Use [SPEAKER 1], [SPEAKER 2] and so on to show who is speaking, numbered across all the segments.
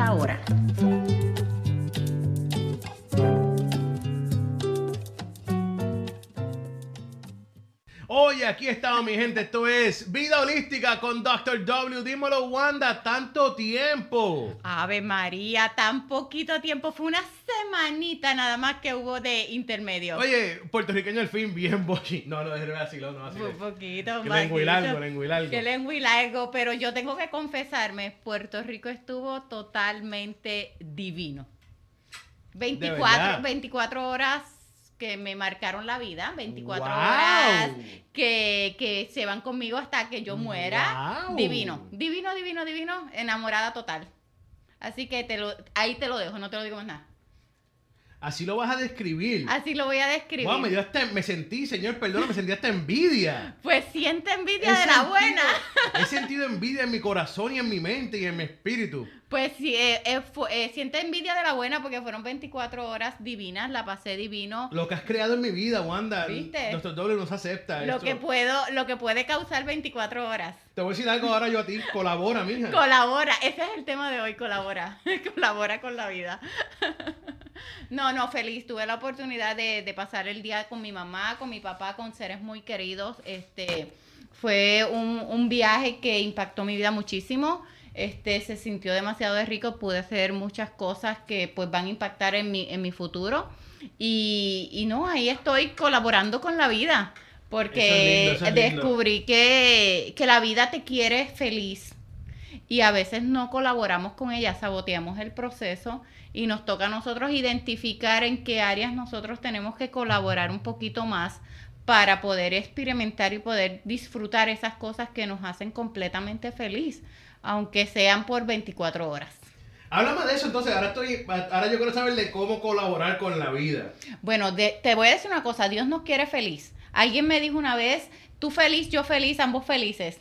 [SPEAKER 1] ahora.
[SPEAKER 2] Oye, aquí estamos, mi gente. Esto es Vida Holística con Dr. W. Dímelo, Wanda, tanto tiempo.
[SPEAKER 1] Ave María, tan poquito tiempo. Fue una semanita nada más que hubo de intermedio.
[SPEAKER 2] Oye, puertorriqueño al fin, bien bochi. No, no, déjame así, no, así.
[SPEAKER 1] Un poquito
[SPEAKER 2] Que
[SPEAKER 1] más.
[SPEAKER 2] lengua y largo, lengua y largo.
[SPEAKER 1] Que pero yo tengo que confesarme, Puerto Rico estuvo totalmente divino. 24,
[SPEAKER 2] verdad?
[SPEAKER 1] 24 horas que me marcaron la vida, 24
[SPEAKER 2] Wow.
[SPEAKER 1] horas que, que se van conmigo hasta que yo muera.
[SPEAKER 2] Wow.
[SPEAKER 1] Divino, divino, divino, divino, enamorada total. Así que te lo, ahí te lo dejo, no te lo digo más nada.
[SPEAKER 2] Así lo vas a describir.
[SPEAKER 1] Así lo voy a describir.
[SPEAKER 2] Wow, me, dio hasta, me sentí, señor, perdón, me sentí hasta envidia.
[SPEAKER 1] Pues siente envidia
[SPEAKER 2] He
[SPEAKER 1] de la
[SPEAKER 2] sentido-
[SPEAKER 1] buena.
[SPEAKER 2] He sentido envidia en mi corazón y en mi mente y en mi espíritu.
[SPEAKER 1] Pues sí, eh, eh, eh, siente envidia de la buena porque fueron 24 horas divinas, la pasé divino.
[SPEAKER 2] Lo que has creado en mi vida, Wanda.
[SPEAKER 1] ¿Viste?
[SPEAKER 2] Nuestro doble nos acepta.
[SPEAKER 1] Lo
[SPEAKER 2] esto.
[SPEAKER 1] que puedo, lo que puede causar 24 horas.
[SPEAKER 2] Te voy a decir algo ahora yo a ti. Colabora, mija.
[SPEAKER 1] Colabora, ese es el tema de hoy, colabora. colabora con la vida. no, no, feliz. Tuve la oportunidad de, de pasar el día con mi mamá, con mi papá, con seres muy queridos. Este fue un, un viaje que impactó mi vida muchísimo. Este se sintió demasiado de rico. Pude hacer muchas cosas que pues van a impactar en mi, en mi futuro. Y, y no, ahí estoy colaborando con la vida. Porque
[SPEAKER 2] Eso es lindo, eso es lindo.
[SPEAKER 1] descubrí que, que la vida te quiere feliz y a veces no colaboramos con ella, saboteamos el proceso y nos toca a nosotros identificar en qué áreas nosotros tenemos que colaborar un poquito más para poder experimentar y poder disfrutar esas cosas que nos hacen completamente feliz, aunque sean por 24 horas.
[SPEAKER 2] Háblame de eso entonces. Ahora, estoy, ahora yo quiero saber de cómo colaborar con la vida.
[SPEAKER 1] Bueno, de- te voy a decir una cosa, Dios nos quiere feliz. Alguien me dijo una vez, tú feliz, yo feliz, ambos felices.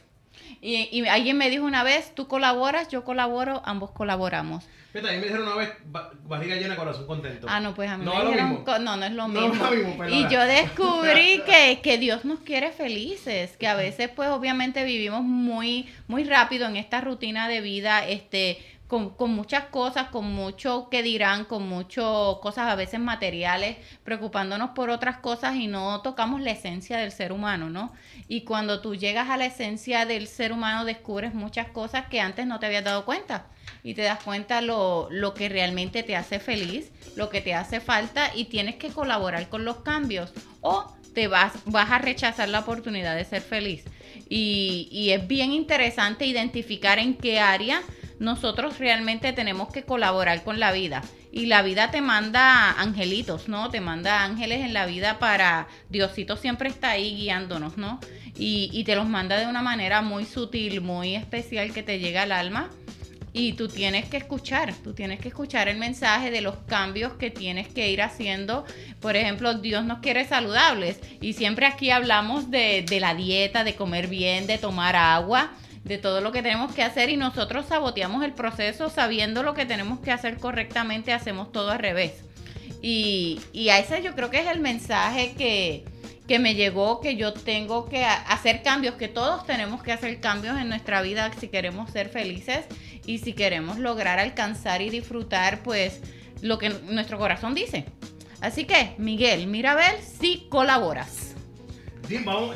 [SPEAKER 1] Y, y alguien me dijo una vez, tú colaboras, yo colaboro, ambos colaboramos.
[SPEAKER 2] A mí me dijeron una vez ba- barriga llena, corazón contento.
[SPEAKER 1] Ah, no, pues a mí
[SPEAKER 2] No
[SPEAKER 1] me
[SPEAKER 2] es lo
[SPEAKER 1] dijeron
[SPEAKER 2] mismo.
[SPEAKER 1] no, no es lo
[SPEAKER 2] No
[SPEAKER 1] mismo.
[SPEAKER 2] es lo mismo,
[SPEAKER 1] y yo descubrí que, que Dios nos quiere felices, que a veces pues obviamente vivimos muy, muy rápido en esta rutina de vida, este, con, con muchas cosas, con mucho que dirán, con mucho cosas a veces materiales, preocupándonos por otras cosas y no tocamos la esencia del ser humano, ¿no? Y cuando tú llegas a la esencia del ser humano descubres muchas cosas que antes no te habías dado cuenta y te das cuenta lo, lo que realmente te hace feliz, lo que te hace falta y tienes que colaborar con los cambios o te vas, vas a rechazar la oportunidad de ser feliz. Y, y es bien interesante identificar en qué área nosotros realmente tenemos que colaborar con la vida. Y la vida te manda angelitos, ¿no? Te manda ángeles en la vida para... Diosito siempre está ahí guiándonos, ¿no? Y, y te los manda de una manera muy sutil, muy especial que te llega al alma. Y tú tienes que escuchar, tú tienes que escuchar el mensaje de los cambios que tienes que ir haciendo. Por ejemplo, Dios nos quiere saludables y siempre aquí hablamos de, de la dieta, de comer bien, de tomar agua, de todo lo que tenemos que hacer y nosotros saboteamos el proceso sabiendo lo que tenemos que hacer correctamente, hacemos todo al revés. Y, y a ese yo creo que es el mensaje que, que me llegó, que yo tengo que hacer cambios, que todos tenemos que hacer cambios en nuestra vida si queremos ser felices y si queremos lograr alcanzar y disfrutar pues lo que nuestro corazón dice. Así que, Miguel, mira a ver si colaboras.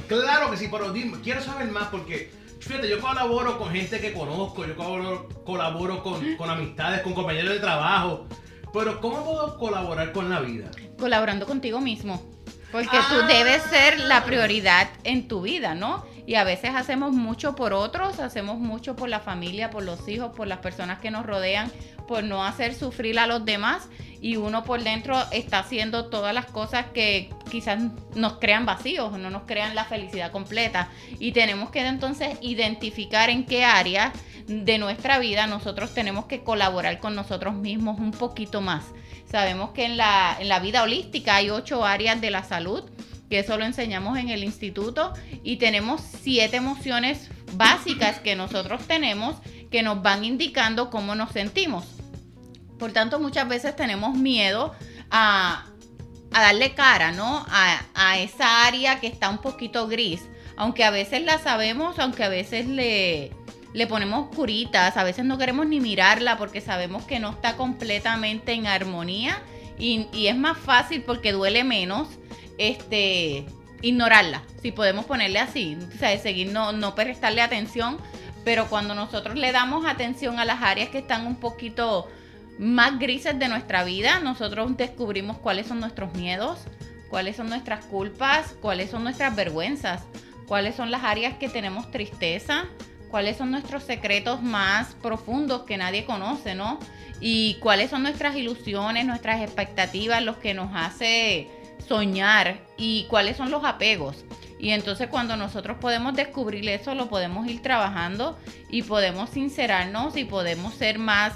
[SPEAKER 2] Claro que sí, pero quiero saber más porque, fíjate, yo colaboro con gente que conozco, yo colaboro, colaboro con, con amistades, con compañeros de trabajo, pero ¿cómo puedo colaborar con la vida?
[SPEAKER 1] Colaborando contigo mismo. Porque tú
[SPEAKER 2] Ah.
[SPEAKER 1] debes ser la prioridad en tu vida, ¿no? Y a veces hacemos mucho por otros, hacemos mucho por la familia, por los hijos, por las personas que nos rodean, por no hacer sufrir a los demás. Y uno por dentro está haciendo todas las cosas que quizás nos crean vacíos, no nos crean la felicidad completa. Y tenemos que entonces identificar en qué área de nuestra vida nosotros tenemos que colaborar con nosotros mismos un poquito más. Sabemos que en la, en la vida holística hay ocho áreas de la salud, que eso lo enseñamos en el instituto, y tenemos siete emociones básicas que nosotros tenemos que nos van indicando cómo nos sentimos. Por tanto, muchas veces tenemos miedo a, darle cara, ¿no? A, esa área que está un poquito gris. Aunque a veces la sabemos, aunque a veces le, le ponemos curitas, a veces no queremos ni mirarla porque sabemos que no está completamente en armonía y es más fácil porque duele menos este ignorarla, si podemos ponerle así, o sea, seguir no, no prestarle atención, pero cuando nosotros le damos atención a las áreas que están un poquito más grises de nuestra vida, nosotros descubrimos cuáles son nuestros miedos, cuáles son nuestras culpas, cuáles son nuestras vergüenzas, cuáles son las áreas que tenemos tristeza, cuáles son nuestros secretos más profundos que nadie conoce, ¿no? Y cuáles son nuestras ilusiones, nuestras expectativas, los que nos hace soñar y cuáles son los apegos. Y entonces cuando nosotros podemos descubrir eso, lo podemos ir trabajando y podemos sincerarnos y podemos ser más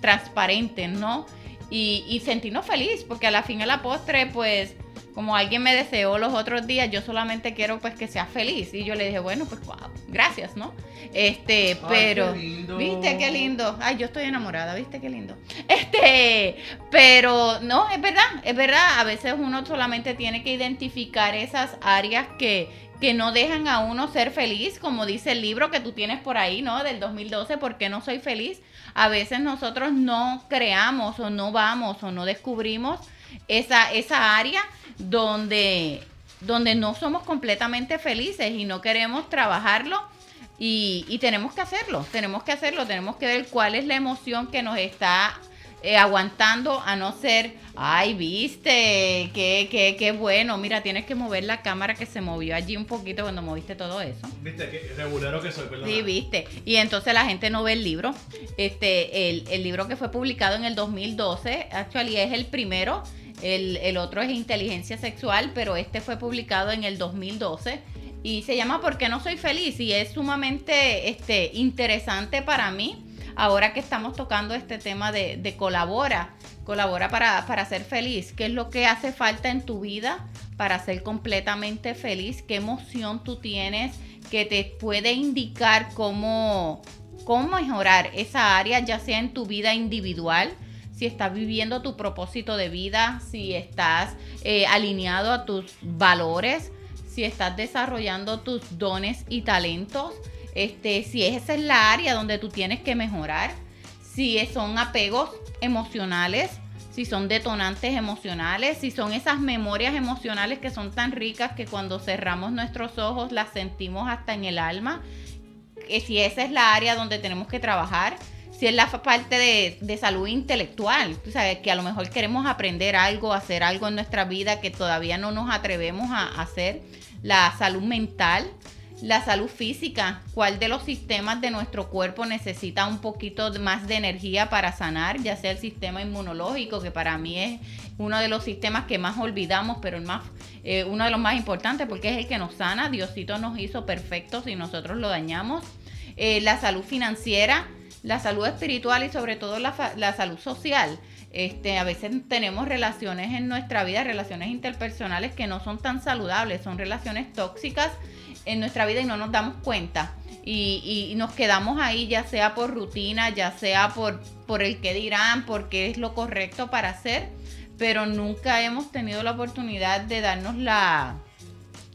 [SPEAKER 1] transparentes, ¿no? Y, sentirnos feliz, porque a la fin a la postre, pues como alguien me deseó los otros días, yo solamente quiero pues que sea feliz. Y yo le dije, bueno, pues wow, gracias, ¿no? Este, pero, viste qué lindo. Ay, yo estoy enamorada, viste qué lindo. Este, pero no, es verdad, es verdad. A veces uno solamente tiene que identificar esas áreas que, que no dejan a uno ser feliz, como dice el libro que tú tienes por ahí, ¿no? Del 2012, ¿por qué no soy feliz? A veces nosotros no creamos o no vamos o no descubrimos esa, esa área donde, donde no somos completamente felices y no queremos trabajarlo. Y, y, tenemos que hacerlo, tenemos que hacerlo, tenemos que ver cuál es la emoción que nos está eh, aguantando a no ser, ay, viste, qué, qué, qué bueno, mira, tienes que mover la cámara que se movió allí un poquito cuando moviste todo eso.
[SPEAKER 2] Viste, qué regulero que soy, perdón.
[SPEAKER 1] Sí, viste. Y entonces la gente no ve el libro. Este, el, el libro que fue publicado en el 2012, actually es el primero el, otro es inteligencia sexual, pero este fue publicado en el 2012 y se llama ¿Por qué no soy feliz? Y es sumamente este, interesante para mí ahora que estamos tocando este tema de, colabora, colabora para, para, ser feliz. ¿Qué es lo que hace falta en tu vida para ser completamente feliz? ¿Qué emoción tú tienes que te puede indicar cómo, cómo mejorar esa área, ya sea en tu vida individual? Si estás viviendo tu propósito de vida, si estás eh, alineado a tus valores, si estás desarrollando tus dones y talentos, este, si esa es la área donde tú tienes que mejorar, si son apegos emocionales, si son detonantes emocionales, si son esas memorias emocionales que son tan ricas que cuando cerramos nuestros ojos las sentimos hasta en el alma, que si esa es la área donde tenemos que trabajar, si es la parte de, salud intelectual, tú sabes, que a lo mejor queremos aprender algo, hacer algo en nuestra vida que todavía no nos atrevemos a hacer, la salud mental, la salud física, cuál de los sistemas de nuestro cuerpo necesita un poquito más de energía para sanar, ya sea el sistema inmunológico, que para mí es uno de los sistemas que más olvidamos, pero el más, eh, uno de los más importantes porque es el que nos sana, Diosito nos hizo perfectos y nosotros lo dañamos, eh, la salud financiera, la salud espiritual y sobre todo la, salud social. Este, a veces tenemos relaciones en nuestra vida, relaciones interpersonales que no son tan saludables, son relaciones tóxicas en nuestra vida y no nos damos cuenta. Y, nos quedamos ahí ya sea por rutina, ya sea por, por el que dirán, porque es lo correcto para hacer, pero nunca hemos tenido la oportunidad de darnos la,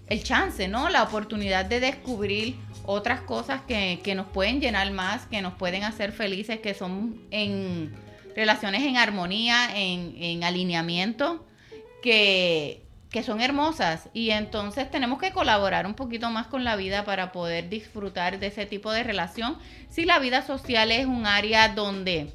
[SPEAKER 1] el chance, ¿no? La oportunidad de descubrir otras cosas que, nos pueden llenar más, que nos pueden hacer felices, que son en relaciones en armonía, en, alineamiento, que, que son hermosas. Y entonces tenemos que colaborar un poquito más con la vida para poder disfrutar de ese tipo de relación. Si la vida social es un área donde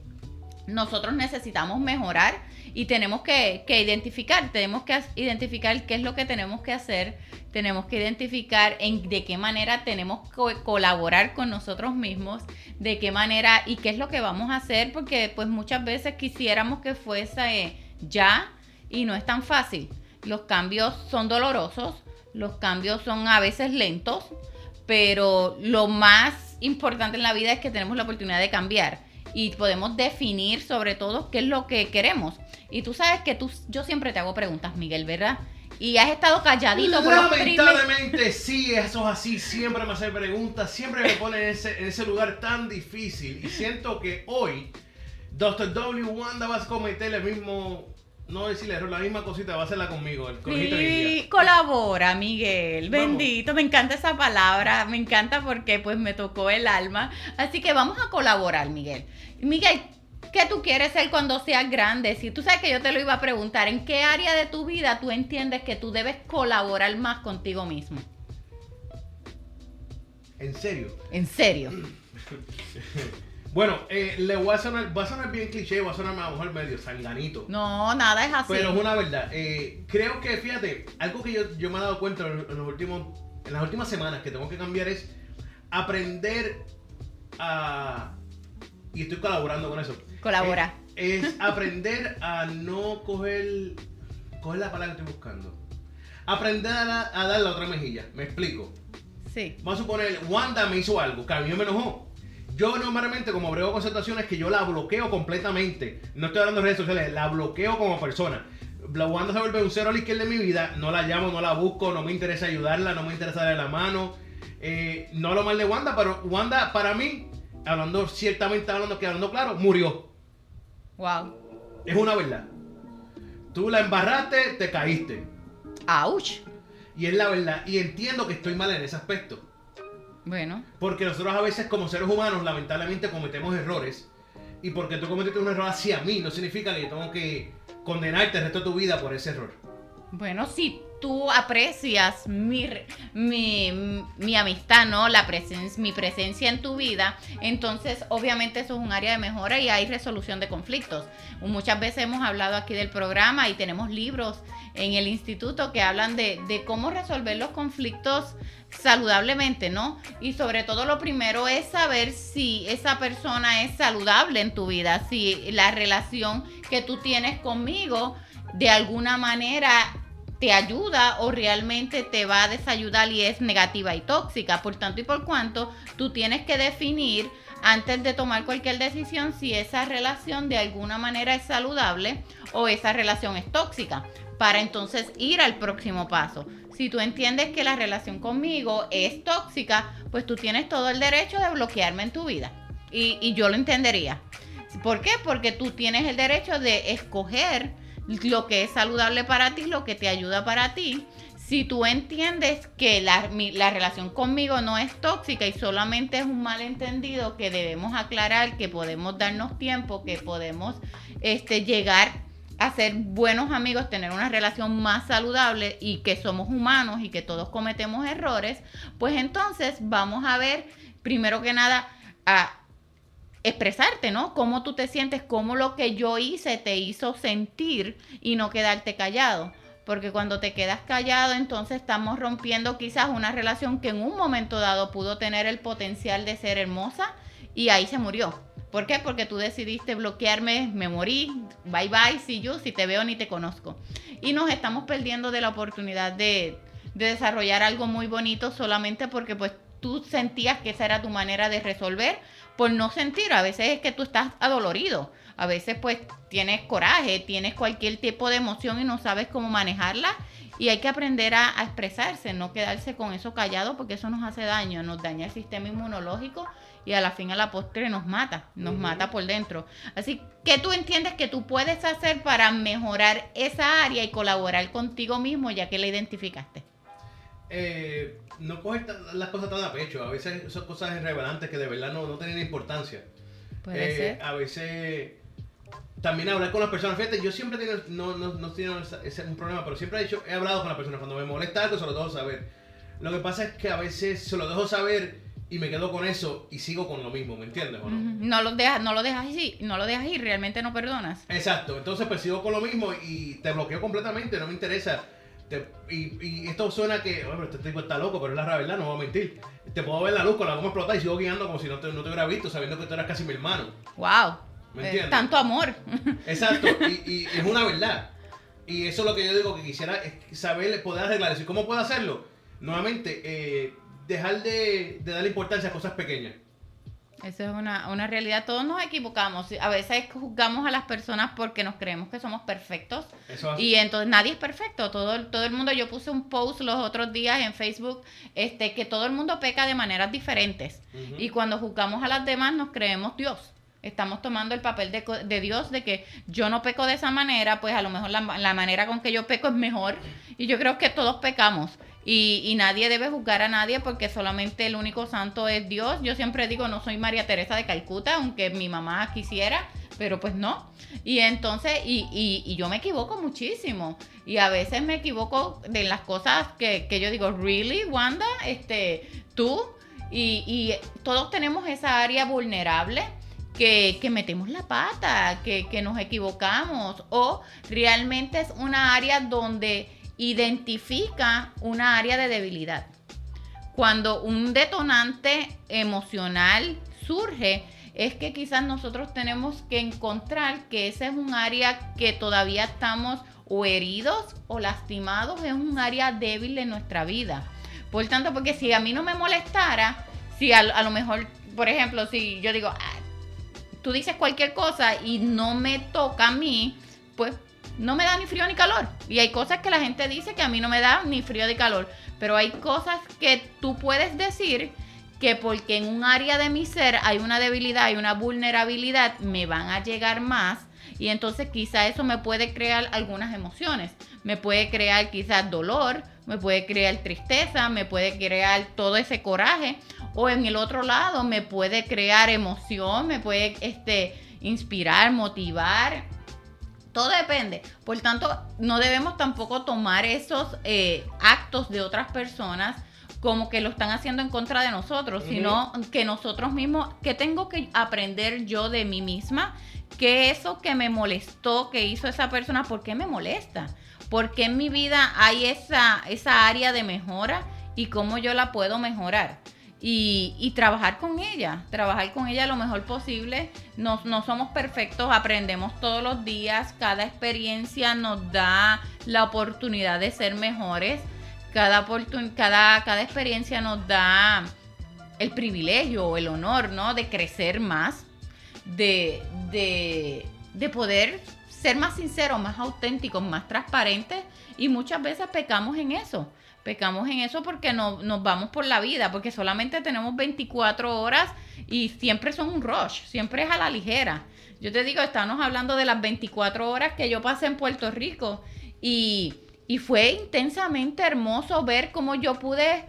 [SPEAKER 1] nosotros necesitamos mejorar y tenemos que, que identificar, tenemos que identificar qué es lo que tenemos que hacer tenemos que identificar en de qué manera tenemos que colaborar con nosotros mismos, de qué manera y qué es lo que vamos a hacer, porque pues muchas veces quisiéramos que fuese ya y no es tan fácil. Los cambios son dolorosos, los cambios son a veces lentos, pero lo más importante en la vida es que tenemos la oportunidad de cambiar y podemos definir sobre todo qué es lo que queremos. Y tú sabes que tú, yo siempre te hago preguntas, Miguel, ¿verdad? y has estado calladito
[SPEAKER 2] por Lamentablemente sí, eso es así. Siempre me hacen preguntas, siempre me ponen en ese, en ese lugar tan difícil. Y siento que hoy Dr. W. Wanda va a cometer el mismo no decirle error, la misma cosita, va a hacerla conmigo. El
[SPEAKER 1] Sí, colabora, Miguel.
[SPEAKER 2] Vamos.
[SPEAKER 1] Bendito, me encanta esa palabra, me encanta porque pues me tocó el alma. Así que vamos a colaborar, Miguel. Miguel, ¿qué tú quieres ser cuando seas grande? Si tú sabes que yo te lo iba a preguntar, ¿en qué área de tu vida tú entiendes que tú debes colaborar más contigo mismo?
[SPEAKER 2] En serio.
[SPEAKER 1] En serio.
[SPEAKER 2] Bueno, eh, le voy a sonar, va a sonar bien cliché, va a sonar a lo mejor medio sanganito.
[SPEAKER 1] No, nada es así.
[SPEAKER 2] Pero es una verdad. Eh, creo que, fíjate, algo que yo, yo me he dado cuenta en, en los últimos, en las últimas semanas que tengo que cambiar es aprender a... Y estoy colaborando con eso.
[SPEAKER 1] Colabora.
[SPEAKER 2] Eh, es aprender a no coger... Coger la palabra que estoy buscando. Aprender a, a dar la otra mejilla. Me explico.
[SPEAKER 1] Sí.
[SPEAKER 2] Vamos a suponer, Wanda me hizo algo, que a mí me enojó. Yo normalmente, como brego con situaciones, que yo la bloqueo completamente. No estoy hablando de redes sociales, la bloqueo como persona. La Wanda se vuelve un cero a la izquierda de mi vida. No la llamo, no la busco, no me interesa ayudarla, no me interesa darle la mano. Eh, no lo mal de Wanda, pero Wanda, para mí, hablando ciertamente, hablando que hablando claro, murió.
[SPEAKER 1] Wow.
[SPEAKER 2] Es una verdad. Tú la embarraste, te caíste.
[SPEAKER 1] Ouch.
[SPEAKER 2] Y es la verdad. Y entiendo que estoy mal en ese aspecto.
[SPEAKER 1] Bueno.
[SPEAKER 2] Porque nosotros a veces como seres humanos lamentablemente cometemos errores. Y porque tú cometiste un error hacia mí no significa que yo tengo que condenarte el resto de tu vida por ese error.
[SPEAKER 1] Bueno, si tú aprecias mi, mi, mi amistad, ¿no? La presencia, mi presencia en tu vida, entonces obviamente eso es un área de mejora y hay resolución de conflictos. Muchas veces hemos hablado aquí del programa y tenemos libros en el instituto que hablan de, de cómo resolver los conflictos saludablemente, ¿no? Y sobre todo lo primero es saber si esa persona es saludable en tu vida, si la relación que tú tienes conmigo de alguna manera te ayuda o realmente te va a desayudar y es negativa y tóxica. Por tanto y por cuanto, tú tienes que definir antes de tomar cualquier decisión si esa relación de alguna manera es saludable o esa relación es tóxica, para entonces ir al próximo paso. Si tú entiendes que la relación conmigo es tóxica, pues tú tienes todo el derecho de bloquearme en tu vida. Y, y yo lo entendería. ¿Por qué? Porque tú tienes el derecho de escoger lo que es saludable para ti, lo que te ayuda para ti. Si tú entiendes que la, la relación conmigo no es tóxica y solamente es un malentendido que debemos aclarar, que podemos darnos tiempo, que podemos este, llegar a ser buenos amigos, tener una relación más saludable y que somos humanos y que todos cometemos errores, pues entonces vamos a ver, primero que nada, a expresarte, ¿no? Cómo tú te sientes, cómo lo que yo hice te hizo sentir y no quedarte callado. Porque cuando te quedas callado, entonces estamos rompiendo quizás una relación que en un momento dado pudo tener el potencial de ser hermosa y ahí se murió. ¿Por qué? Porque tú decidiste bloquearme, me morí, bye bye, see you, si te veo ni te conozco. Y nos estamos perdiendo de la oportunidad de, de desarrollar algo muy bonito solamente porque pues tú sentías que esa era tu manera de resolver por no sentir. A veces es que tú estás adolorido. A veces pues tienes coraje, tienes cualquier tipo de emoción y no sabes cómo manejarla. Y hay que aprender a, a expresarse, no quedarse con eso callado porque eso nos hace daño, nos daña el sistema inmunológico y a la fin a la postre nos mata, nos mata por dentro. Así que tú entiendes que tú puedes hacer para mejorar esa área y colaborar contigo mismo ya que la identificaste.
[SPEAKER 2] Eh, no coges ta- las cosas tan a pecho. A veces son cosas irrelevantes que de verdad no, no tienen importancia.
[SPEAKER 1] Puede
[SPEAKER 2] Eh,
[SPEAKER 1] ser.
[SPEAKER 2] A veces también hablar con las personas. Fíjate, yo siempre tengo, no, no, no tengo ese, ese es un problema, pero siempre he dicho, he hablado con las personas. Cuando me molesta algo, se lo dejo saber. Lo que pasa es que a veces se lo dejo saber y me quedo con eso y sigo con lo mismo, ¿me entiendes o no?
[SPEAKER 1] No lo dejas, no lo dejas así, no lo dejas ir, realmente no perdonas.
[SPEAKER 2] Exacto, entonces pues sigo con lo mismo y te bloqueo completamente, no me interesa. Te- y, y esto suena que, bueno, este tipo está loco, pero es la verdad, no voy a mentir. Te puedo ver la luz con la goma explotada y sigo guiando como si no te, no te hubiera visto, sabiendo que tú eras casi mi hermano.
[SPEAKER 1] Wow.
[SPEAKER 2] ¿Me
[SPEAKER 1] Eh,
[SPEAKER 2] entiendes?
[SPEAKER 1] tanto amor.
[SPEAKER 2] Exacto, y, y es una verdad. Y eso es lo que yo digo que quisiera es saber, poder arreglar eso. ¿Y cómo puedo hacerlo? Nuevamente, eh, dejar de, de darle importancia a cosas pequeñas.
[SPEAKER 1] Eso es una, una realidad. Todos nos equivocamos. A veces juzgamos a las personas porque nos creemos que somos perfectos.
[SPEAKER 2] Eso
[SPEAKER 1] Y entonces nadie es perfecto. Todo, el- todo el mundo, yo puse un post los otros días en Facebook, este, que todo el mundo peca de maneras diferentes. Y cuando juzgamos a las demás nos creemos Dios. Estamos tomando el papel de, de Dios de que yo no peco de esa manera, pues a lo mejor la, la manera con que yo peco es mejor. Y yo creo que todos pecamos. Y, nadie debe juzgar a nadie porque solamente el único santo es Dios. Yo siempre digo, no soy María Teresa de Calcuta, aunque mi mamá quisiera, pero pues no. Y entonces, y, y, yo me equivoco muchísimo. Y a veces me equivoco de las cosas que, que yo digo, ¿really, Wanda? Este, tú. Y, y todos tenemos esa área vulnerable que, que metemos la pata, que, que nos equivocamos. O realmente es una área donde identifica una área de debilidad. Cuando un detonante emocional surge, es que quizás nosotros tenemos que encontrar que ese es un área que todavía estamos o heridos o lastimados, es un área débil de nuestra vida. Por tanto, porque si a mí no me molestara, si a, lo mejor, por ejemplo, si yo digo, "Ah, tú dices cualquier cosa y no me toca a mí, pues no me da ni frío ni calor. Y hay cosas que la gente dice que a mí no me da ni frío ni calor. Pero hay cosas que tú puedes decir que porque en un área de mi ser hay una debilidad, hay una vulnerabilidad, me van a llegar más. Y entonces quizá eso me puede crear algunas emociones. Me puede crear quizás dolor, me puede crear tristeza, me puede crear todo ese coraje. O en el otro lado me puede crear emoción, me puede este, inspirar, motivar. Todo depende. Por tanto, no debemos tampoco tomar esos eh, actos de otras personas como que lo están haciendo en contra de nosotros, sino que nosotros mismos, que tengo que aprender yo de mí misma, que eso que me molestó, que hizo esa persona, ¿por qué me molesta? ¿Por qué en mi vida hay esa, esa área de mejora y cómo yo la puedo mejorar? Y, trabajar con ella, trabajar con ella lo mejor posible. No, somos perfectos, aprendemos todos los días, cada experiencia nos da la oportunidad de ser mejores, cada, experiencia nos da el privilegio o el honor, ¿no? De crecer más, de, de poder ser más sinceros, más auténticos, más transparentes y muchas veces pecamos en eso. Pecamos en eso porque no, nos vamos por la vida, porque solamente tenemos 24 horas y siempre son un rush, siempre es a la ligera. Yo te digo, estamos hablando de las 24 horas que yo pasé en Puerto Rico y, y fue intensamente hermoso ver cómo yo pude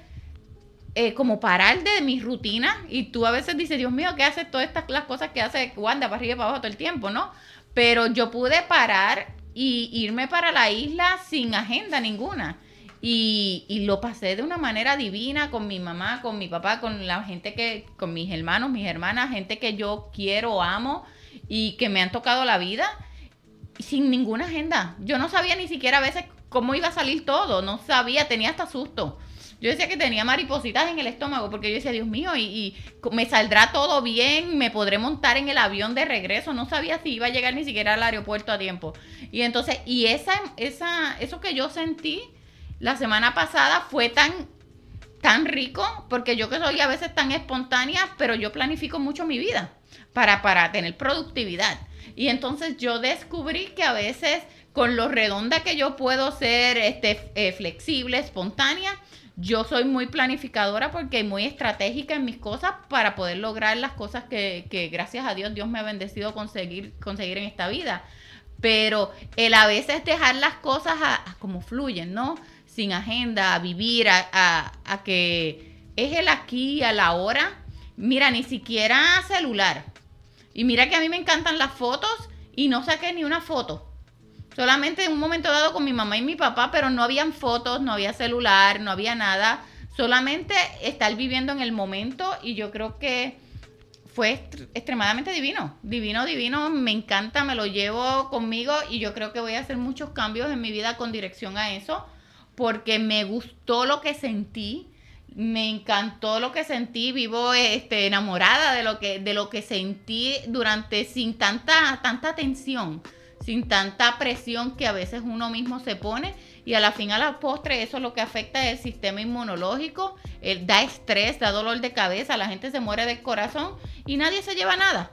[SPEAKER 1] eh, como parar de mi rutina y tú a veces dices, Dios mío, ¿qué haces todas estas las cosas que hace Wanda para arriba y para abajo todo el tiempo, no? Pero yo pude parar y irme para la isla sin agenda ninguna. Y, y lo pasé de una manera divina con mi mamá, con mi papá, con la gente que, con mis hermanos, mis hermanas, gente que yo quiero, amo y que me han tocado la vida sin ninguna agenda. Yo no sabía ni siquiera a veces cómo iba a salir todo, no sabía, tenía hasta susto. Yo decía que tenía maripositas en el estómago porque yo decía, Dios mío, y, y me saldrá todo bien, me podré montar en el avión de regreso. No sabía si iba a llegar ni siquiera al aeropuerto a tiempo. Y entonces, y esa, esa, eso que yo sentí la semana pasada fue tan, tan rico, porque yo que soy a veces tan espontánea, pero yo planifico mucho mi vida para, para tener productividad. Y entonces yo descubrí que a veces con lo redonda que yo puedo ser este, eh, flexible, espontánea, yo soy muy planificadora porque muy estratégica en mis cosas para poder lograr las cosas que, gracias a Dios Dios me ha bendecido conseguir, conseguir en esta vida. Pero el a veces dejar las cosas a como fluyen, ¿no? Sin agenda, a vivir, a, a, a que es el aquí, a la hora. Mira, ni siquiera celular. Y mira que a mí me encantan las fotos y no saqué ni una foto. Solamente en un momento dado con mi mamá y mi papá, pero no habían fotos, no había celular, no había nada. Solamente estar viviendo en el momento y yo creo que fue extremadamente divino. Divino, divino. Me encanta, me lo llevo conmigo y yo creo que voy a hacer muchos cambios en mi vida con dirección a eso porque me gustó lo que sentí. Me encantó lo que sentí, vivo este, enamorada de lo que de lo que sentí durante sin tanta tanta tensión, sin tanta presión que a veces uno mismo se pone y a la fin a la postre eso lo que afecta es el sistema inmunológico, el, da estrés, da dolor de cabeza, la gente se muere del corazón y nadie se lleva nada.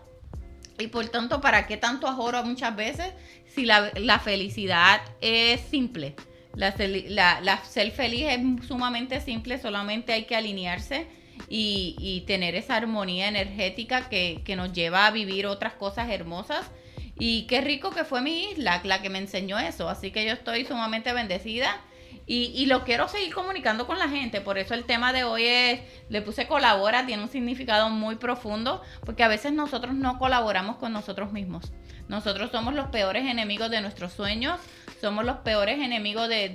[SPEAKER 1] Y por tanto, ¿para qué tanto ajoro muchas veces si la, la felicidad es simple? La, la- ser feliz es sumamente simple, solamente hay que alinearse y, tener esa armonía energética que, que nos lleva a vivir otras cosas hermosas. Y qué rico que fue mi isla la que me enseñó eso. Así que yo estoy sumamente bendecida. Y, y, lo quiero seguir comunicando con la gente. Por eso el tema de hoy es, le puse colabora, tiene un significado muy profundo, porque a veces nosotros no colaboramos con nosotros mismos. Nosotros somos los peores enemigos de nuestros sueños, somos los peores enemigos de,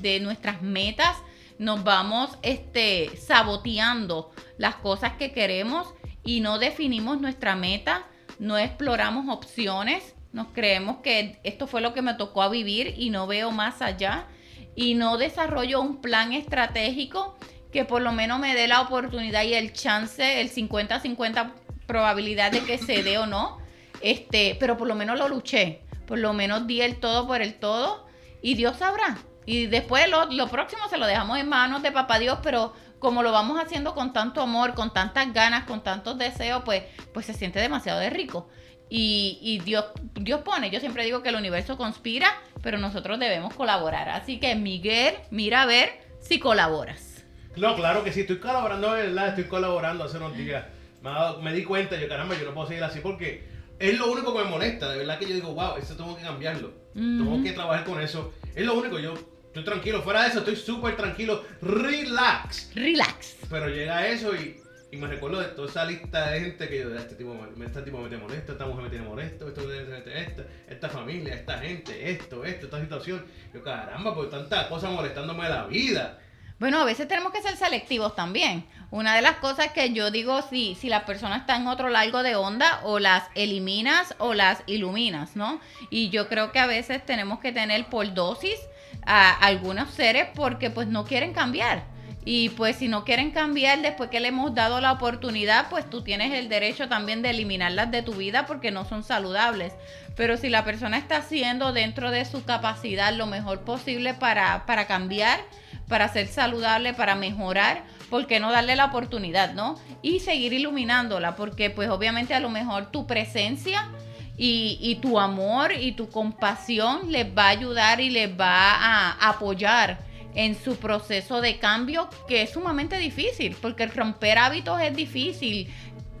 [SPEAKER 1] de, nuestras metas. Nos vamos este, saboteando las cosas que queremos y no definimos nuestra meta, no exploramos opciones, nos creemos que esto fue lo que me tocó a vivir y no veo más allá y no desarrollo un plan estratégico que por lo menos me dé la oportunidad y el chance, el 50-50 probabilidad de que se dé o no, este, pero por lo menos lo luché, por lo menos di el todo por el todo y Dios sabrá. Y después lo, lo próximo se lo dejamos en manos de Papá Dios, pero como lo vamos haciendo con tanto amor, con tantas ganas, con tantos deseos, pues, pues se siente demasiado de rico. Y, y, Dios, Dios pone, yo siempre digo que el universo conspira, pero nosotros debemos colaborar. Así que Miguel, mira a ver si colaboras.
[SPEAKER 2] No, claro que sí, estoy colaborando, verdad, estoy colaborando hace unos días. Me, me, di cuenta, yo caramba, yo no puedo seguir así porque es lo único que me molesta, de verdad que yo digo, wow, esto tengo que cambiarlo, uh -huh. tengo que trabajar con eso. Es lo único, yo estoy tranquilo, fuera de eso estoy súper tranquilo, relax.
[SPEAKER 1] Relax.
[SPEAKER 2] Pero llega eso y y me recuerdo de toda esa lista de gente que yo, este tipo, este tipo me tiene molesto, esta mujer me tiene molesto, esto, esta, esta familia, esta gente, esto, esto, esta situación. Yo, caramba, por tantas cosas molestándome la vida.
[SPEAKER 1] Bueno, a veces tenemos que ser selectivos también. Una de las cosas que yo digo, si, si la persona está en otro largo de onda, o las eliminas o las iluminas, ¿no? Y yo creo que a veces tenemos que tener por dosis a algunos seres porque pues no quieren cambiar. Y pues si no quieren cambiar después que le hemos dado la oportunidad, pues tú tienes el derecho también de eliminarlas de tu vida porque no son saludables. Pero si la persona está haciendo dentro de su capacidad lo mejor posible para, para cambiar, para ser saludable, para mejorar, ¿por qué no darle la oportunidad, no? Y seguir iluminándola, porque pues obviamente a lo mejor tu presencia y, y tu amor y tu compasión les va a ayudar y les va a apoyar en su proceso de cambio, que es sumamente difícil, porque romper hábitos es difícil,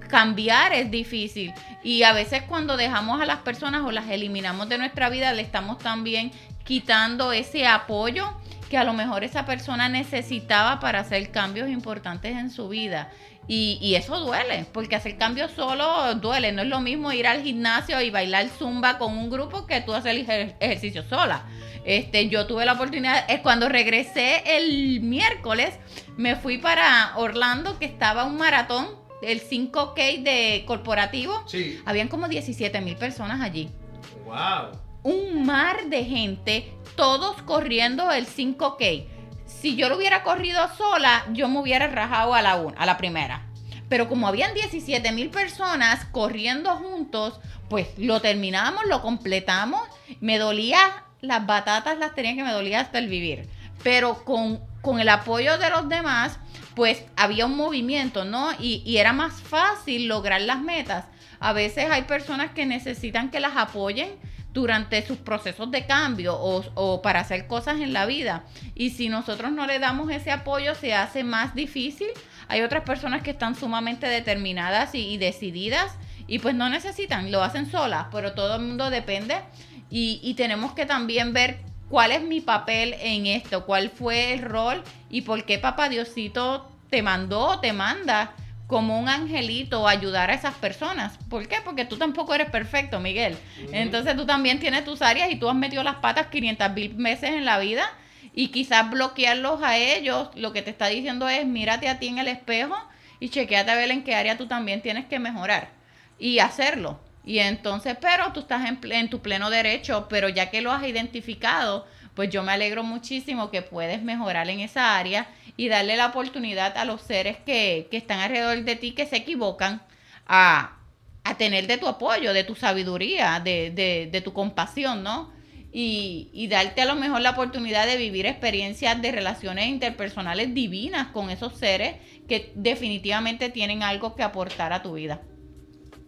[SPEAKER 1] cambiar es difícil. Y a veces cuando dejamos a las personas o las eliminamos de nuestra vida, le estamos también quitando ese apoyo que a lo mejor esa persona necesitaba para hacer cambios importantes en su vida. Y, y, eso duele, porque hacer cambios solo duele. No es lo mismo ir al gimnasio y bailar zumba con un grupo que tú hacer ejer ejercicio sola. Este, yo tuve la oportunidad, es cuando regresé el miércoles, me fui para Orlando, que estaba un maratón, el 5K de corporativo.
[SPEAKER 2] Sí.
[SPEAKER 1] Habían como 17 mil personas allí.
[SPEAKER 2] ¡Wow!
[SPEAKER 1] Un mar de gente, todos corriendo el 5K. Si yo lo hubiera corrido sola, yo me hubiera rajado a la, a la primera. Pero como habían 17 mil personas corriendo juntos, pues lo terminamos, lo completamos. Me dolía las batatas las tenía que me dolía hasta el vivir. Pero con, con el apoyo de los demás, pues había un movimiento, ¿no? Y, era más fácil lograr las metas. A veces hay personas que necesitan que las apoyen durante sus procesos de cambio o, para hacer cosas en la vida. Y si nosotros no le damos ese apoyo, se hace más difícil. Hay otras personas que están sumamente determinadas y, y decididas y pues no necesitan, lo hacen solas, pero todo el mundo depende y, y, tenemos que también ver cuál es mi papel en esto, cuál fue el rol y por qué papá Diosito te mandó o te manda como un angelito ayudar a esas personas. ¿Por qué? Porque tú tampoco eres perfecto, Miguel. Uh -huh. Entonces tú también tienes tus áreas y tú has metido las patas 500 mil veces en la vida y quizás bloquearlos a ellos, lo que te está diciendo es mírate a ti en el espejo y chequeate a ver en qué área tú también tienes que mejorar y hacerlo. Y entonces, pero tú estás en, en, tu pleno derecho, pero ya que lo has identificado, pues yo me alegro muchísimo que puedes mejorar en esa área y darle la oportunidad a los seres que, que están alrededor de ti que se equivocan a, a tener de tu apoyo, de tu sabiduría, de, de, de tu compasión, ¿no? Y, y, darte a lo mejor la oportunidad de vivir experiencias de relaciones interpersonales divinas con esos seres que definitivamente tienen algo que aportar a tu vida.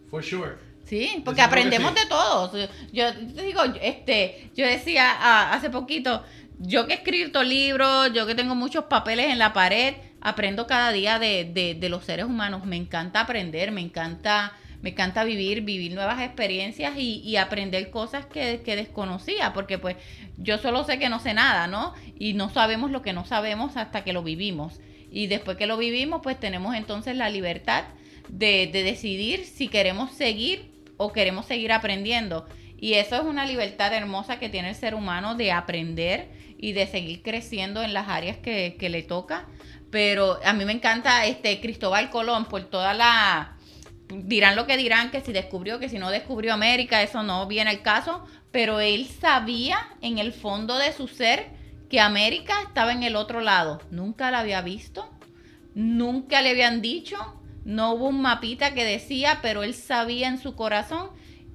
[SPEAKER 2] For sure.
[SPEAKER 1] Sí, porque aprendemos sí. de todos. Yo te digo, este, yo decía ah, hace poquito, yo que he escrito libros, yo que tengo muchos papeles en la pared, aprendo cada día de, de, los seres humanos. Me encanta aprender, me encanta, me encanta vivir, vivir nuevas experiencias y, y aprender cosas que, que, desconocía, porque pues yo solo sé que no sé nada, ¿no? Y no sabemos lo que no sabemos hasta que lo vivimos. Y después que lo vivimos, pues tenemos entonces la libertad de, de decidir si queremos seguir o queremos seguir aprendiendo. Y eso es una libertad hermosa que tiene el ser humano de aprender y de seguir creciendo en las áreas que, le toca pero a mí me encanta este Cristóbal Colón por toda la dirán lo que dirán, que si descubrió, que si no descubrió América, eso no viene el caso, pero él sabía en el fondo de su ser que América estaba en el otro lado. Nunca la había visto, nunca le habían dicho, no hubo un mapita que decía, pero él sabía en su corazón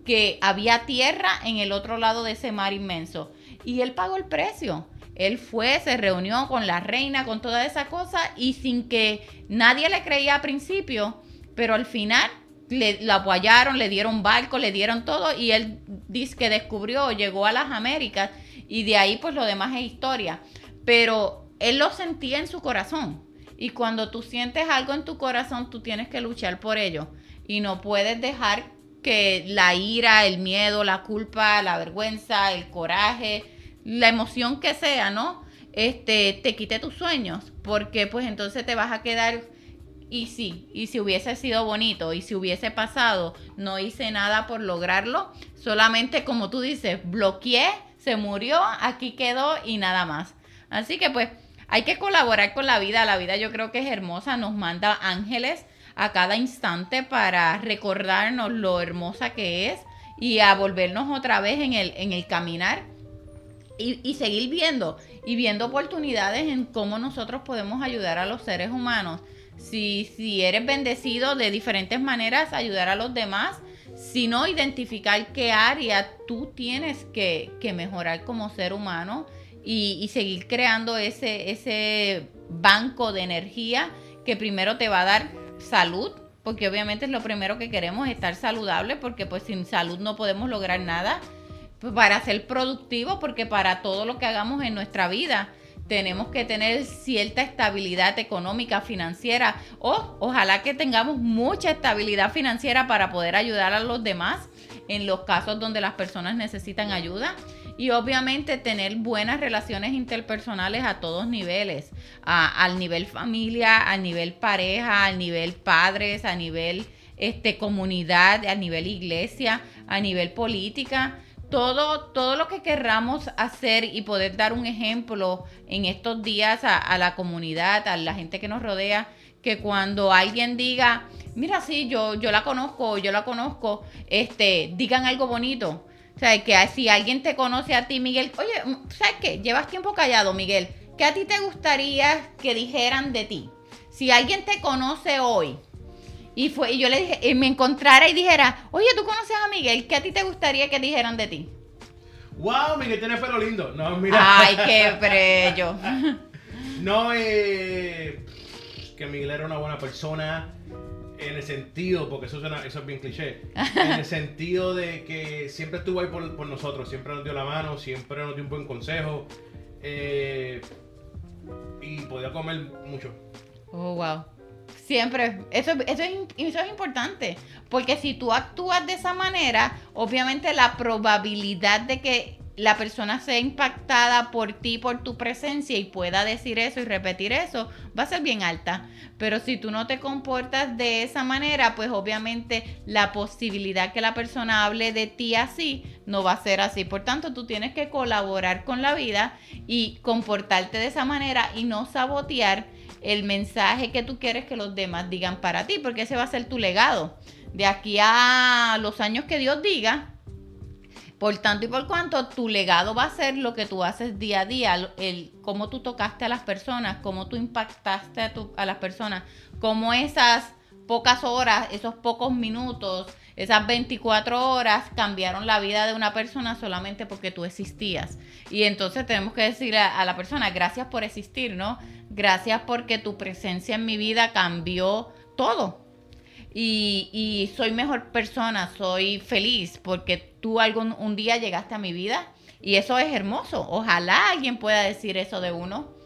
[SPEAKER 1] que había tierra en el otro lado de ese mar inmenso. Y él pagó el precio. Él fue, se reunió con la reina, con toda esa cosa y sin que nadie le creía al principio, pero al final le, apoyaron, le dieron barco, le dieron todo y él dice que descubrió, llegó a las Américas y de ahí pues lo demás es historia. Pero él lo sentía en su corazón y cuando tú sientes algo en tu corazón tú tienes que luchar por ello y no puedes dejar que la ira, el miedo, la culpa, la vergüenza, el coraje, la emoción que sea, ¿no? Este, te quite tus sueños, porque pues entonces te vas a quedar y sí, y si hubiese sido bonito y si hubiese pasado, no hice nada por lograrlo, solamente como tú dices, bloqueé, se murió, aquí quedó y nada más. Así que pues hay que colaborar con la vida, la vida yo creo que es hermosa, nos manda ángeles a cada instante para recordarnos lo hermosa que es y a volvernos otra vez en el, en el caminar y, seguir viendo y viendo oportunidades en cómo nosotros podemos ayudar a los seres humanos. Si, si eres bendecido de diferentes maneras, ayudar a los demás, sino identificar qué área tú tienes que, mejorar como ser humano y, y, seguir creando ese, ese banco de energía que primero te va a dar salud, porque obviamente es lo primero que queremos, estar saludable, porque pues sin salud no podemos lograr nada para ser productivo, porque para todo lo que hagamos en nuestra vida tenemos que tener cierta estabilidad económica, financiera, o ojalá que tengamos mucha estabilidad financiera para poder ayudar a los demás en los casos donde las personas necesitan ayuda. Y obviamente tener buenas relaciones interpersonales a todos niveles, al nivel familia, al nivel pareja, al nivel padres, a nivel este, comunidad, a nivel iglesia, a nivel política todo, todo lo que querramos hacer y poder dar un ejemplo en estos días a, la comunidad, a la gente que nos rodea, que cuando alguien diga, mira, sí, yo, yo la conozco, yo la conozco, este, digan algo bonito. O sea, que si alguien te conoce a ti, Miguel, oye, ¿sabes qué? Llevas tiempo callado, Miguel. ¿Qué a ti te gustaría que dijeran de ti? Si alguien te conoce hoy, y fue, y yo le dije, y me encontrara y dijera, oye, tú conoces a Miguel, ¿qué a ti te gustaría que dijeran de ti?
[SPEAKER 2] ¡Wow! Miguel tiene pelo lindo. No, mira.
[SPEAKER 1] Ay, qué bello.
[SPEAKER 2] no, eh, que Miguel era una buena persona en el sentido, porque eso, eso es bien cliché, en el sentido de que siempre estuvo ahí por, por, nosotros, siempre nos dio la mano, siempre nos dio un buen consejo eh, y podía comer mucho.
[SPEAKER 1] Oh, wow. Siempre, eso, eso, es, eso es importante, porque si tú actúas de esa manera, obviamente la probabilidad de que la persona sea impactada por ti, por tu presencia y pueda decir eso y repetir eso, va a ser bien alta. Pero si tú no te comportas de esa manera, pues obviamente la posibilidad que la persona hable de ti así no va a ser así. Por tanto, tú tienes que colaborar con la vida y comportarte de esa manera y no sabotear el mensaje que tú quieres que los demás digan para ti, porque ese va a ser tu legado. De aquí a los años que Dios diga, por tanto y por cuanto, tu legado va a ser lo que tú haces día a día, el, cómo tú tocaste a las personas, cómo tú impactaste a, a las personas, cómo esas pocas horas, esos pocos minutos, esas 24 horas cambiaron la vida de una persona solamente porque tú existías. Y entonces tenemos que decirle a, la persona, gracias por existir, ¿no? Gracias porque tu presencia en mi vida cambió todo. Y, soy mejor persona, soy feliz porque tú algún un día llegaste a mi vida y eso es hermoso. Ojalá alguien pueda decir eso de uno.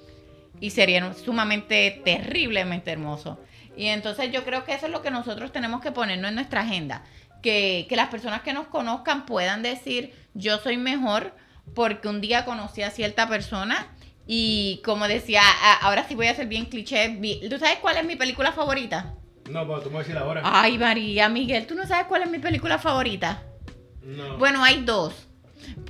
[SPEAKER 1] y sería sumamente terriblemente hermoso. Y entonces yo creo que eso es lo que nosotros tenemos que ponernos en nuestra agenda. Que, que las personas que nos conozcan puedan decir, yo soy mejor porque un día conocí a cierta persona y como decía, ahora sí voy a ser bien cliché. ¿Tú sabes cuál es mi película favorita?
[SPEAKER 2] No, pero tú me decir ahora.
[SPEAKER 1] Ay, María, Miguel, ¿tú no sabes cuál es mi película favorita?
[SPEAKER 2] No.
[SPEAKER 1] Bueno, hay dos.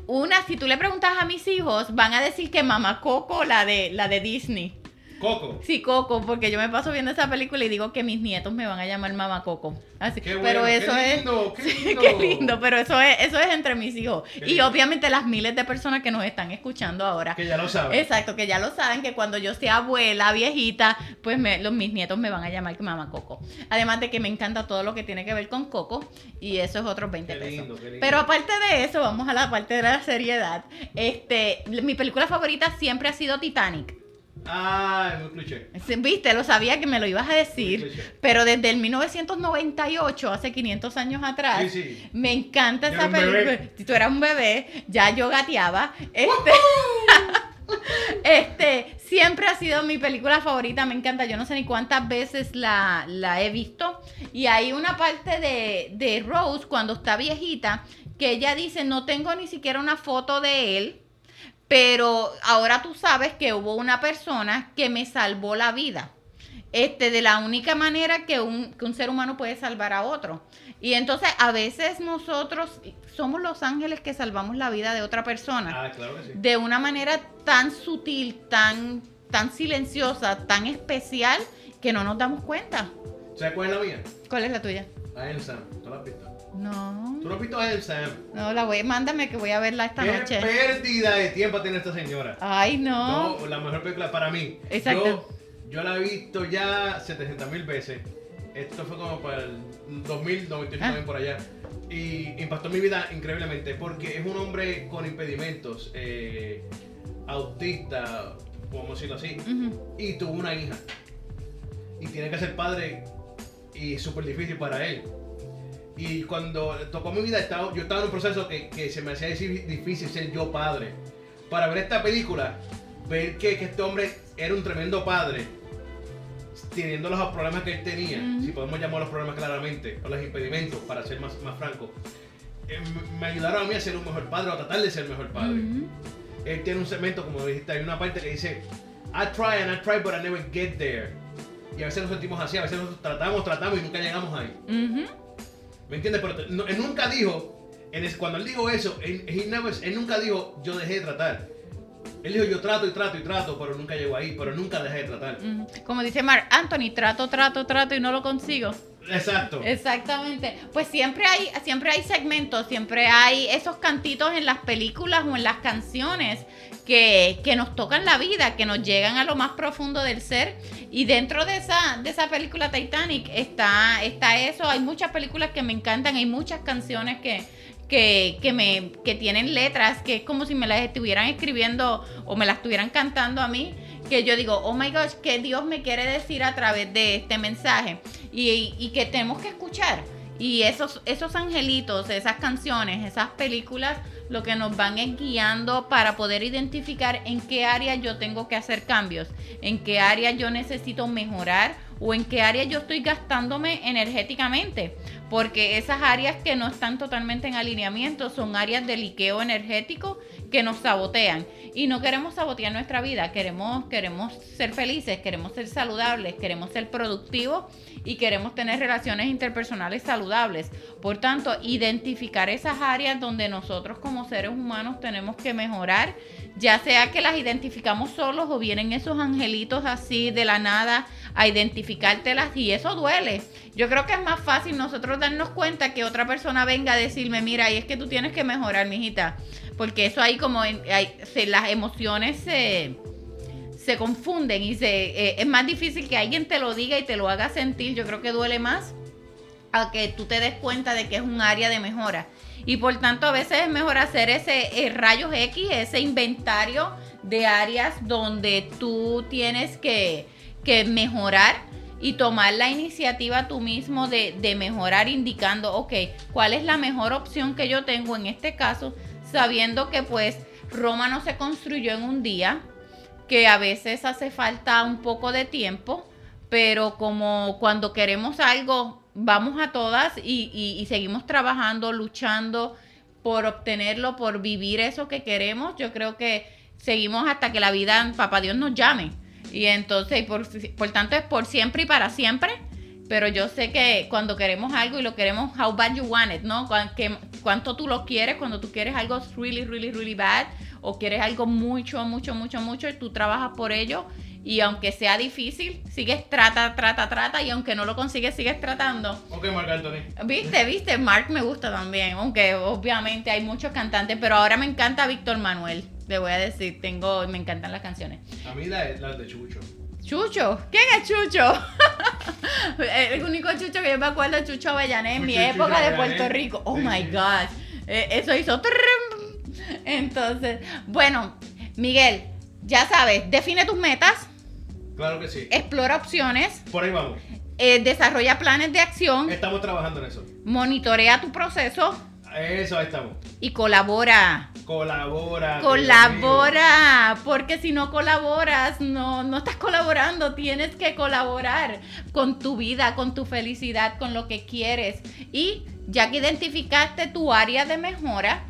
[SPEAKER 1] Una, si tú le preguntas a mis hijos, van a decir que Mamá Coco, la de, la de Disney.
[SPEAKER 2] Coco.
[SPEAKER 1] Sí, Coco, porque yo me paso viendo esa película y digo que mis nietos me van a llamar Mamá Coco. Así,
[SPEAKER 2] Qué bueno,
[SPEAKER 1] pero eso
[SPEAKER 2] qué lindo,
[SPEAKER 1] es
[SPEAKER 2] qué lindo.
[SPEAKER 1] qué lindo, pero eso es eso es entre mis hijos
[SPEAKER 2] Qué
[SPEAKER 1] y
[SPEAKER 2] lindo.
[SPEAKER 1] obviamente las miles de personas que nos están escuchando ahora.
[SPEAKER 2] Que ya lo sabes.
[SPEAKER 1] Exacto, que ya lo saben que cuando yo sea abuela, viejita, pues me- los, mis nietos me van a llamar mamá Coco. Además de que me encanta todo lo que tiene que ver con Coco y eso es otros 20
[SPEAKER 2] Qué
[SPEAKER 1] pesos.
[SPEAKER 2] lindo.
[SPEAKER 1] Pero aparte de eso, vamos a la parte de la seriedad. Este, mi película favorita siempre ha sido Titanic.
[SPEAKER 2] Muy cliché.
[SPEAKER 1] Viste, lo sabía que me lo ibas a decir, pero desde el 1998, hace 500 años atrás,
[SPEAKER 2] Sí, sí.
[SPEAKER 1] me encanta
[SPEAKER 2] Yo
[SPEAKER 1] esa película. Si tú eras un bebé, ya yo gateaba. Este, este, siempre ha sido mi película favorita, me encanta. Yo no sé ni cuántas veces la, la he visto. Y hay una parte de, de Rose cuando está viejita que ella dice, no tengo ni siquiera una foto de él. Pero ahora tú sabes que hubo una persona que me salvó la vida. Este, de la única manera que un, que un ser humano puede salvar a otro. Y entonces a veces nosotros somos los ángeles que salvamos la vida de otra persona.
[SPEAKER 2] Ah, claro que sí.
[SPEAKER 1] De una manera tan sutil, tan, tan silenciosa, tan especial, que no nos damos cuenta.
[SPEAKER 2] ¿Sabes cuál es la mía?
[SPEAKER 1] ¿Cuál es la tuya?
[SPEAKER 2] A Ellen Sam. ¿Tú la has visto?
[SPEAKER 1] No.
[SPEAKER 2] ¿Tú no has visto a Sam?
[SPEAKER 1] No, la voy, mándame que voy a verla esta
[SPEAKER 2] Qué
[SPEAKER 1] noche.
[SPEAKER 2] pérdida de tiempo tiene esta señora.
[SPEAKER 1] Ay, no.
[SPEAKER 2] No, la mejor película para mí.
[SPEAKER 1] Exacto.
[SPEAKER 2] Yo, yo la he visto ya 700 mil veces. Esto fue como para el 2000, 98
[SPEAKER 1] Ah.
[SPEAKER 2] por allá. Y impactó mi vida increíblemente porque es un hombre con impedimentos, eh, autista, podemos decirlo así, y tuvo una hija. Y tiene que ser padre y es súper difícil para él. Y cuando tocó mi vida, estaba, yo estaba en un proceso que, que se me hacía difícil ser yo padre. Para ver esta película, ver que, que este hombre era un tremendo padre, teniendo los problemas que él tenía, si podemos llamar los problemas claramente, o los impedimentos, para ser más, más franco, eh, me- ayudaron a mí a ser un mejor padre, o a tratar de ser mejor padre.
[SPEAKER 1] Ujú.
[SPEAKER 2] Él tiene un segmento, como dijiste, hay una parte que dice, I try and I try, but I never get there. Y a veces nos sentimos así, a veces nosotros tratamos, tratamos y nunca llegamos ahí. ¿Me entiendes? Pero él nunca dijo, cuando él dijo eso, él, él nunca dijo, yo dejé de tratar. Él dijo, yo trato y trato y trato, pero nunca llego ahí, pero nunca dejé de tratar.
[SPEAKER 1] Como dice Mark Anthony, trato, trato, trato y no lo consigo.
[SPEAKER 2] Exacto.
[SPEAKER 1] Exactamente. Pues siempre hay, siempre hay segmentos, siempre hay esos cantitos en las películas o en las canciones que, que nos tocan la vida, que nos llegan a lo más profundo del ser. Y dentro de esa, de esa película Titanic está, está eso. Hay muchas películas que me encantan, hay muchas canciones que, que, que me, que tienen letras, que es como si me las estuvieran escribiendo o me las estuvieran cantando a mí. Que yo digo, oh my gosh, ¿qué Dios me quiere decir a través de este mensaje? Y, que tenemos que escuchar. Y esos, esos angelitos, esas canciones, esas películas, lo que nos van es guiando para poder identificar en qué área yo tengo que hacer cambios, en qué área yo necesito mejorar o en qué área yo estoy gastándome energéticamente. Porque esas áreas que no están totalmente en alineamiento son áreas de liqueo energético que nos sabotean. Y no queremos sabotear nuestra vida, queremos, queremos ser felices, queremos ser saludables, queremos ser productivos y queremos tener relaciones interpersonales saludables. Por tanto, identificar esas áreas donde nosotros como seres humanos tenemos que mejorar, ya sea que las identificamos solos o vienen esos angelitos así de la nada a identificártelas y eso duele. Yo creo que es más fácil nosotros darnos cuenta que otra persona venga a decirme, mira, y es que tú tienes que mejorar, mijita, porque eso ahí como en- las emociones se se confunden y se eh, es más difícil que alguien te lo diga y te lo haga sentir. Yo creo que duele más a que tú te des cuenta de que es un área de mejora. Y por tanto, a veces es mejor hacer ese eh, rayos X, ese inventario de áreas donde tú tienes que, que mejorar y tomar la iniciativa tú mismo de, de mejorar indicando, ok, ¿cuál es la mejor opción que yo tengo en este caso? Sabiendo que pues Roma no se construyó en un día, que a veces hace falta un poco de tiempo, pero como cuando queremos algo, vamos a todas y, y- y seguimos trabajando, luchando por obtenerlo, por vivir eso que queremos, yo creo que seguimos hasta que la vida, papá Dios nos llame. Y entonces, por, por tanto, es por siempre y para siempre. Pero yo sé que cuando queremos algo y lo queremos, how bad you want it, ¿no? Cuánto tú lo quieres, cuando tú quieres algo really, really, really bad, o quieres algo mucho, mucho, mucho, mucho, y tú trabajas por ello. Y aunque sea difícil, sigues, trata, trata, trata, y aunque no lo consigues, sigues tratando.
[SPEAKER 2] Ok, Marc Anthony.
[SPEAKER 1] Viste, viste, Mark me gusta también, aunque obviamente hay muchos cantantes, pero ahora me encanta Víctor Manuel, le voy a decir, tengo, me encantan las canciones.
[SPEAKER 2] A mí la, la de Chucho.
[SPEAKER 1] Chucho, ¿quién es Chucho? El único Chucho que yo me acuerdo es Chucho Avellané en mi época
[SPEAKER 2] Chucho
[SPEAKER 1] de
[SPEAKER 2] Avellané.
[SPEAKER 1] Puerto Rico. Oh
[SPEAKER 2] Sí,
[SPEAKER 1] my gosh, Eh, eso hizo. Entonces, bueno, Miguel, ya sabes, define tus metas,
[SPEAKER 2] Claro que sí.
[SPEAKER 1] explora opciones,
[SPEAKER 2] Por ahí vamos.
[SPEAKER 1] eh, desarrolla planes de acción,
[SPEAKER 2] Estamos trabajando en eso.
[SPEAKER 1] monitorea tu proceso
[SPEAKER 2] Eso, ahí estamos.
[SPEAKER 1] y colabora.
[SPEAKER 2] Colabora.
[SPEAKER 1] Colabora, porque si no colaboras, no, no estás colaborando, tienes que colaborar con tu vida, con tu felicidad, con lo que quieres. Y ya que identificaste tu área de mejora,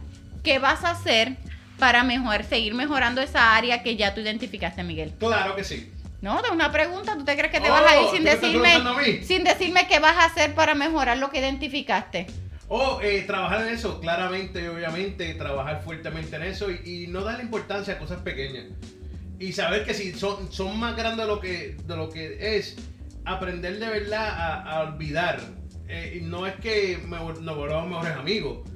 [SPEAKER 1] ¿qué vas a hacer para mejor, seguir mejorando esa área que ya tú identificaste, Miguel?
[SPEAKER 2] Claro que sí.
[SPEAKER 1] No, de una pregunta, ¿tú te crees que te
[SPEAKER 2] Oh,
[SPEAKER 1] vas a ir sin
[SPEAKER 2] ¿tú me estás
[SPEAKER 1] decirme,
[SPEAKER 2] a
[SPEAKER 1] sin decirme qué vas a hacer para mejorar lo que identificaste?
[SPEAKER 2] O eh, trabajar en eso, claramente obviamente, trabajar fuertemente en eso y, no darle importancia a cosas pequeñas. Y saber que si son, son más grandes de lo que, de lo que es, aprender de verdad a, a olvidar. Eh, no es que me, nos volvamos mejores amigos,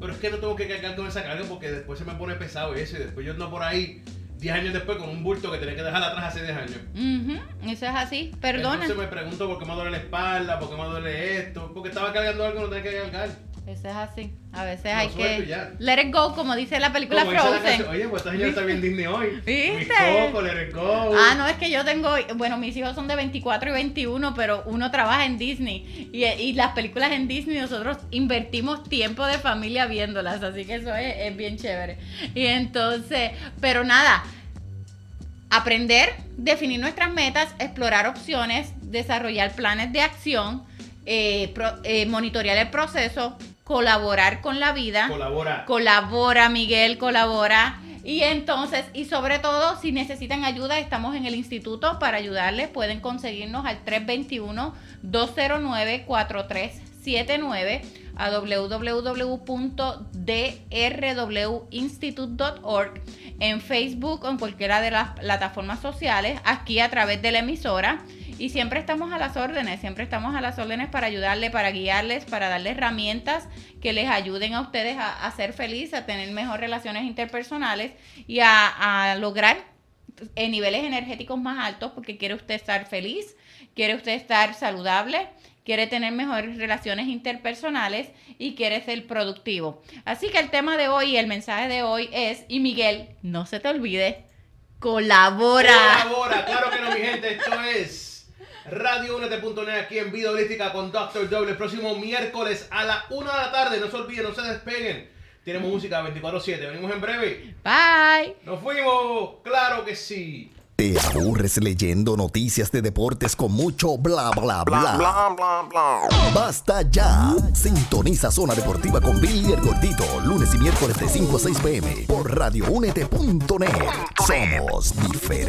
[SPEAKER 2] pero es que no tengo que cargar con esa carga porque después se me pone pesado eso y después yo ando por ahí 10 años después con un bulto que tenía que dejar atrás hace 10 años.
[SPEAKER 1] Ujú, eso es así, perdona.
[SPEAKER 2] Entonces me pregunto por qué me duele la espalda, por qué me duele esto, porque estaba cargando algo que no tenía que cargar.
[SPEAKER 1] Eso es así. A veces hay que
[SPEAKER 2] ya.
[SPEAKER 1] let it go, como dice la película
[SPEAKER 2] Como la
[SPEAKER 1] Frozen.
[SPEAKER 2] canción, Oye, pues está bien Disney hoy.
[SPEAKER 1] ¿Viste?
[SPEAKER 2] Mis coco, let it go.
[SPEAKER 1] Ah, no, es que yo tengo, bueno, mis hijos son de 24 y 21, pero uno trabaja en Disney y, y las películas en Disney nosotros invertimos tiempo de familia viéndolas, así que eso es, es bien chévere. Y entonces, pero nada, aprender, definir nuestras metas, explorar opciones, desarrollar planes de acción, eh, pro- eh, monitorear el proceso, colaborar con la vida.
[SPEAKER 2] Colabora.
[SPEAKER 1] Colabora, Miguel, colabora. Y entonces, y sobre todo, si necesitan ayuda, estamos en el instituto para ayudarles. Pueden conseguirnos al 321-209-4379 a www.drwinstitute.org en Facebook o en cualquiera de las plataformas sociales, aquí a través de la emisora. Y siempre estamos a las órdenes, siempre estamos a las órdenes para ayudarle, para guiarles, para darles herramientas que les ayuden a ustedes a, ser felices, a tener mejores relaciones interpersonales y a, lograr eh, niveles energéticos más altos porque quiere usted estar feliz, quiere usted estar saludable, quiere tener mejores relaciones interpersonales y quiere ser productivo. Así que el tema de hoy, el mensaje de hoy es, y Miguel, no se te olvide, colabora.
[SPEAKER 2] Colabora, claro que no, mi gente. Esto es RadioUnete.net aquí en Vida Holística con Dr. Doble. El próximo miércoles a la 1 de la tarde. No se olviden, no se despeguen. Tenemos música 24-7. Venimos en breve.
[SPEAKER 1] Bye.
[SPEAKER 2] ¡Nos fuimos! ¡Claro que sí!
[SPEAKER 3] ¿Te aburres leyendo noticias de deportes con mucho bla bla bla? Basta ya. Sintoniza Zona Deportiva con Billy el Gordito, lunes y miércoles de 5 a 6 pm por radioúnete.net. Somos diferentes.